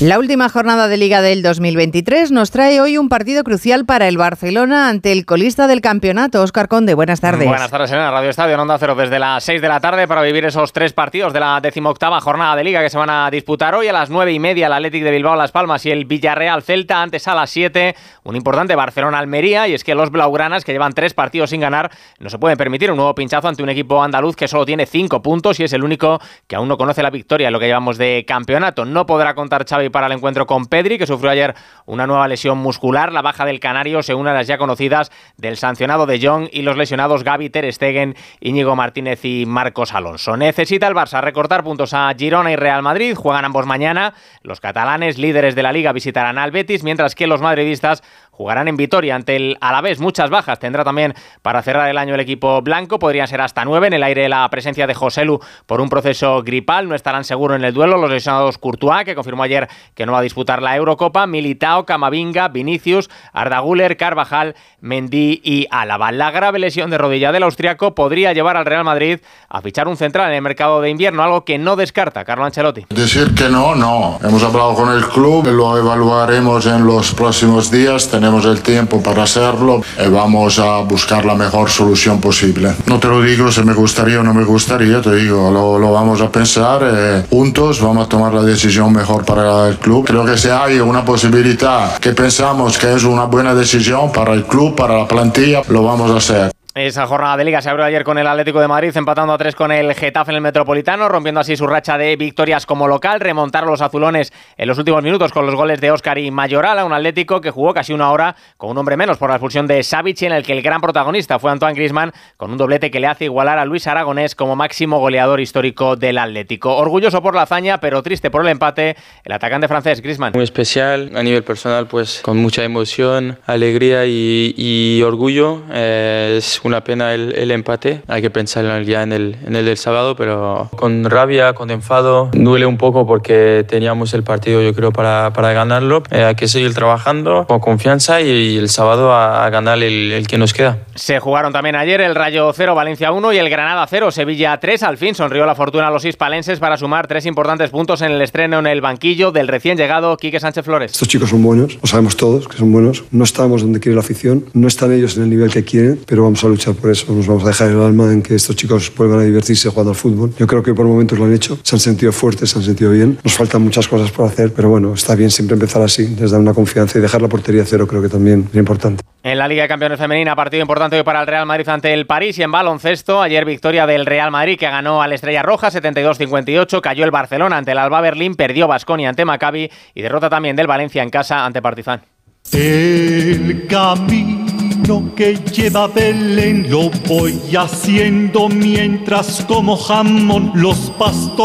La última jornada de Liga del 2023 nos trae hoy un partido crucial para el Barcelona ante el colista del campeonato. Oscar Conde, buenas tardes. Buenas tardes en la Radio Estadio en Onda Cero desde las 6 de la tarde para vivir esos tres partidos de la decimoctava jornada de Liga que se van a disputar hoy a las 9 y media el Athletic de Bilbao Las Palmas y el Villarreal Celta antes a las 7 un importante Barcelona-Almería y es que los blaugranas que llevan tres partidos sin ganar no se pueden permitir un nuevo pinchazo ante un equipo andaluz que solo tiene cinco puntos y es el único que aún no conoce la victoria en lo que llevamos de campeonato. No podrá contar Xavi para el encuentro con Pedri, que sufrió ayer una nueva lesión muscular. La baja del Canario se une a las ya conocidas del sancionado de Jong y los lesionados Gaby Ter Stegen, Íñigo Martínez y Marcos Alonso. Necesita el Barça recortar puntos a Girona y Real Madrid. Juegan ambos mañana. Los catalanes, líderes de la liga, visitarán al Betis, mientras que los madridistas jugarán en Vitoria ante el Alavés. Muchas bajas tendrá también para cerrar el año el equipo blanco. Podrían ser hasta nueve. En el aire la presencia de Joselu por un proceso gripal. No estarán seguros en el duelo los lesionados Courtois, que confirmó ayer que no va a disputar la Eurocopa. Militao, Camavinga, Vinicius, Arda Guller, Carvajal, Mendy y Álava. La grave lesión de rodilla del austriaco podría llevar al Real Madrid a fichar un central en el mercado de invierno, algo que no descarta Carlo Ancelotti. Decir que no, no. Hemos hablado con el club, lo evaluaremos en los próximos días. Tenemos el tiempo para hacerlo y vamos a buscar la mejor solución posible. No te lo digo si me gustaría o no me gustaría, te digo, lo, lo vamos a pensar eh, juntos, vamos a tomar la decisión mejor para el club. Creo que si hay una posibilidad que pensamos que es una buena decisión para el club, para la plantilla, lo vamos a hacer. Esa jornada de liga se abrió ayer con el Atlético de Madrid, empatando a tres con el Getafe en el Metropolitano, rompiendo así su racha de victorias como local, remontar los azulones en los últimos minutos con los goles de Óscar y Mayoral, a un Atlético que jugó casi una hora con un hombre menos por la expulsión de Savic, en el que el gran protagonista fue Antoine Grisman, con un doblete que le hace igualar a Luis Aragonés como máximo goleador histórico del Atlético. Orgulloso por la hazaña, pero triste por el empate, el atacante francés Grisman. Muy especial, a nivel personal, pues con mucha emoción, alegría y, y orgullo. Eh, es una pena el, el, empate. Hay que pensar ya en el, en el del sábado, pero con rabia, con enfado. Duele un poco porque teníamos el partido, yo creo, para, para ganarlo. Eh, hay que seguir trabajando con confianza y, y el sábado a, a ganar el, el, que nos queda. Se jugaron también ayer el Rayo 0, Valencia 1 y el Granada 0, Sevilla 3. Al fin sonrió la fortuna a los hispalenses para sumar tres importantes puntos en el estreno en el banquillo del recién llegado Quique Sánchez Flores. Estos chicos son buenos, lo sabemos todos que son buenos. No estamos donde quiere la afición, no están ellos en el nivel que quieren, pero vamos a luchar por eso. Nos vamos a dejar el alma en que estos chicos vuelvan a divertirse jugando al fútbol. Yo creo que por momentos lo han hecho, se han sentido fuertes, se han sentido bien. Nos faltan muchas cosas por hacer, pero bueno, está bien siempre empezar así, les da una confianza y dejar la portería cero creo que también es importante. En la Liga de Campeones Femenina, partido importante hoy para el Real Madrid ante el París y en baloncesto, ayer victoria del Real Madrid que ganó al Estrella Roja 72-58, cayó el Barcelona ante el Alba Berlín, perdió Basconia ante Maccabi y derrota también del Valencia en casa ante Partizan. El camino que lleva Belén lo voy haciendo mientras como jamón los pastores